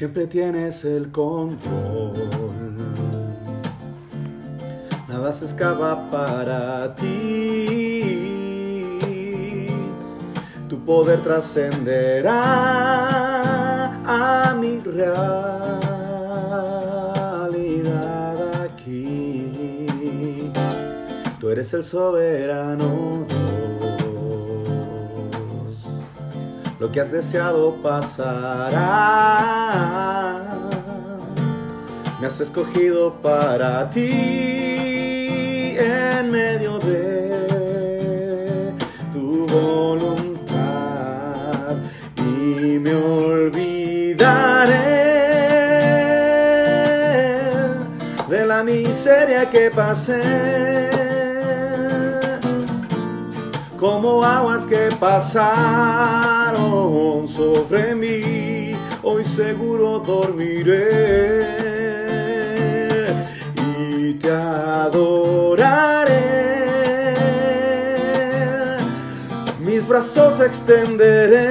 siempre tienes el control. Nada se escapa para ti. Tu poder trascenderá a mi realidad aquí. Tú eres el soberano. lo que has deseado pasará. Me has escogido para ti y me olvidaré de la miseria que pasé. Como aguas que pasaron sobre mí, hoy seguro dormiré Mis brazos extenderé.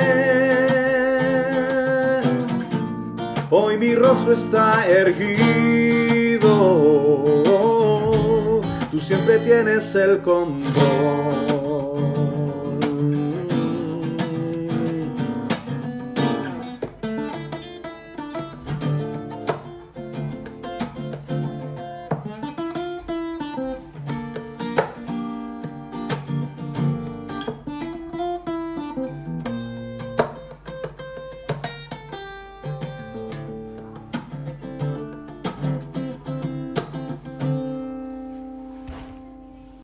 Hoy mi rostro está erguido. Tú siempre tienes el control.